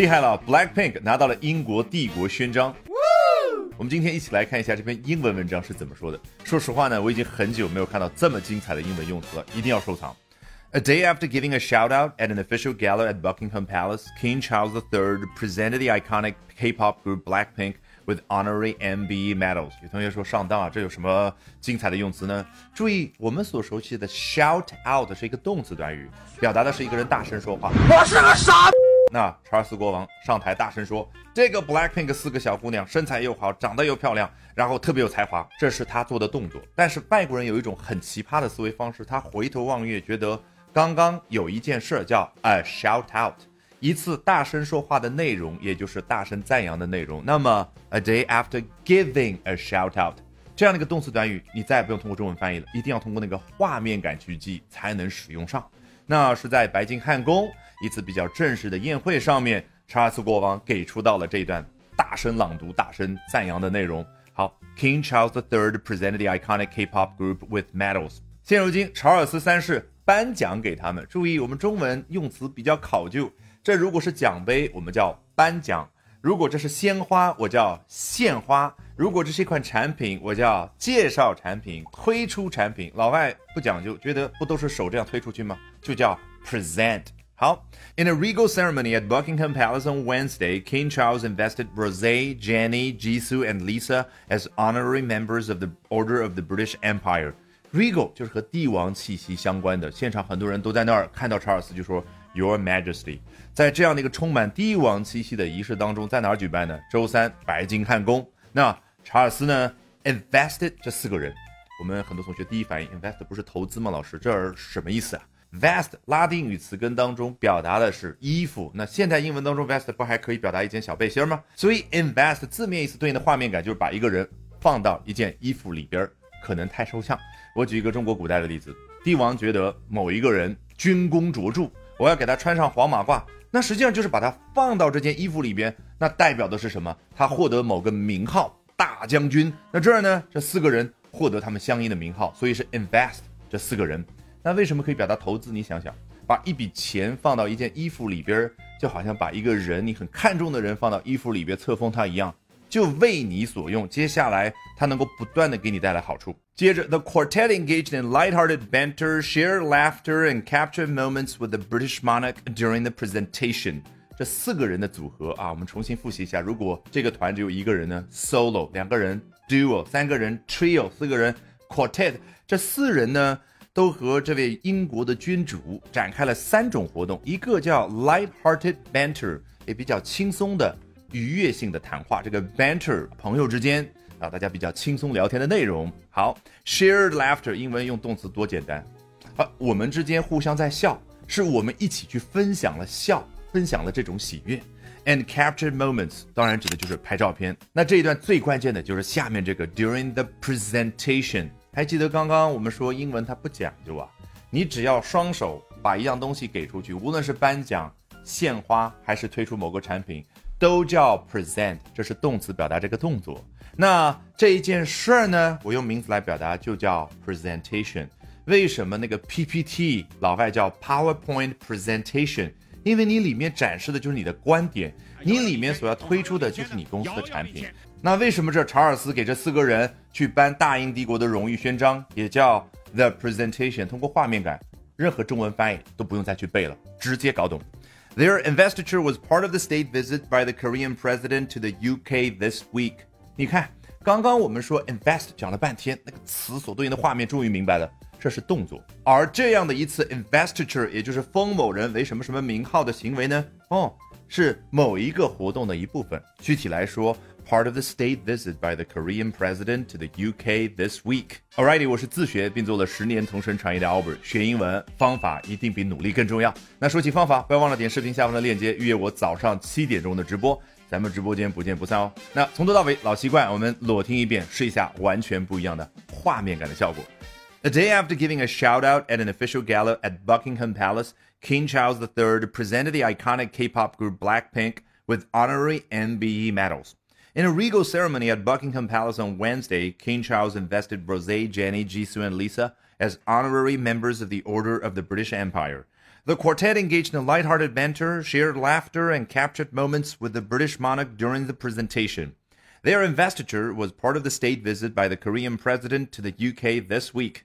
厉害了，Blackpink 拿到了英国帝国勋章。我们今天一起来看一下这篇英文文章是怎么说的。说实话呢，我已经很久没有看到这么精彩的英文用词了，一定要收藏。A day after giving a shout out at an official gala at Buckingham Palace, King Charles III presented the iconic K-pop group Blackpink with honorary MBE medals。有同学说上当啊，这有什么精彩的用词呢？注意，我们所熟悉的 shout out 是一个动词短语，表达的是一个人大声说话。我是个傻。那查尔斯国王上台大声说：“这个 Blackpink 四个小姑娘身材又好，长得又漂亮，然后特别有才华。”这是他做的动作。但是外国人有一种很奇葩的思维方式，他回头望月，觉得刚刚有一件事叫 a shout out，一次大声说话的内容，也就是大声赞扬的内容。那么 a day after giving a shout out 这样的一个动词短语，你再也不用通过中文翻译了，一定要通过那个画面感去记才能使用上。那是在白金汉宫。一次比较正式的宴会上面，查尔斯国王给出到了这一段大声朗读、大声赞扬的内容。好，King Charles III presented the iconic K-pop group with medals。现如今，查尔斯三世颁奖给他们。注意，我们中文用词比较考究。这如果是奖杯，我们叫颁奖；如果这是鲜花，我叫献花；如果这是一款产品，我叫介绍产品、推出产品。老外不讲究，觉得不都是手这样推出去吗？就叫 present。好，In a regal ceremony at Buckingham Palace on Wednesday, King Charles invested Rosé, Jenny, Jisoo, and Lisa as honorary members of the Order of the British Empire. Regal 就是和帝王气息相关的，现场很多人都在那儿看到查尔斯就说 Your Majesty。在这样的一个充满帝王气息的仪式当中，在哪儿举办呢？周三，白金汉宫。那查尔斯呢？Invested 这四个人，我们很多同学第一反应，invest 不是投资吗？老师，这儿什么意思啊？Vest 拉丁语词根当中表达的是衣服，那现代英文当中 vest 不还可以表达一件小背心吗？所以 invest 字面意思对应的画面感就是把一个人放到一件衣服里边，可能太抽象。我举一个中国古代的例子，帝王觉得某一个人军功卓著，我要给他穿上黄马褂，那实际上就是把他放到这件衣服里边，那代表的是什么？他获得某个名号，大将军。那这儿呢，这四个人获得他们相应的名号，所以是 invest 这四个人。那为什么可以表达投资？你想想，把一笔钱放到一件衣服里边，就好像把一个人你很看重的人放到衣服里边册封他一样，就为你所用。接下来他能够不断的给你带来好处。接着，the quartet engaged in light-hearted banter, share laughter, and capture moments with the British monarch during the presentation。这四个人的组合啊，我们重新复习一下。如果这个团只有一个人呢，solo；两个人，duo；三个人，trio；四个人，quartet。这四人呢？都和这位英国的君主展开了三种活动，一个叫 light-hearted banter，也比较轻松的愉悦性的谈话。这个 banter，朋友之间啊，大家比较轻松聊天的内容。好，shared laughter，英文用动词多简单。好，我们之间互相在笑，是我们一起去分享了笑，分享了这种喜悦。And captured moments，当然指的就是拍照片。那这一段最关键的就是下面这个 during the presentation。还记得刚刚我们说英文它不讲究啊，你只要双手把一样东西给出去，无论是颁奖、献花还是推出某个产品，都叫 present，这是动词表达这个动作。那这一件事儿呢，我用名词来表达就叫 presentation。为什么那个 PPT 老外叫 PowerPoint presentation？因为你里面展示的就是你的观点，你里面所要推出的就是你公司的产品。那为什么这查尔斯给这四个人去颁大英帝国的荣誉勋章，也叫 the presentation？通过画面感，任何中文翻译都不用再去背了，直接搞懂。Their investiture was part of the state visit by the Korean president to the UK this week。你看，刚刚我们说 invest 讲了半天，那个词所对应的画面终于明白了，这是动作。而这样的一次 investiture，也就是封某人为什么什么名号的行为呢？哦，是某一个活动的一部分。具体来说。part of the state visit by the Korean president to the UK this week. Alrighty，我是自学并做了十年同声传译的 Albert，学英文方法一定比努力更重要。那说起方法，不要忘了点视频下方的链接，预约我早上七点钟的直播，咱们直播间不见不散哦。那从头到尾老习惯，我们裸听一遍，试一下完全不一样的画面感的效果。A day after giving a shout out at an official gala at Buckingham Palace, King Charles III presented the iconic K-pop group Blackpink with honorary MBE medals. In a regal ceremony at Buckingham Palace on Wednesday, King Charles invested Rosé, Jenny, Jisoo, and Lisa as honorary members of the Order of the British Empire. The quartet engaged in light-hearted banter, shared laughter, and captured moments with the British monarch during the presentation. Their investiture was part of the state visit by the Korean president to the UK this week.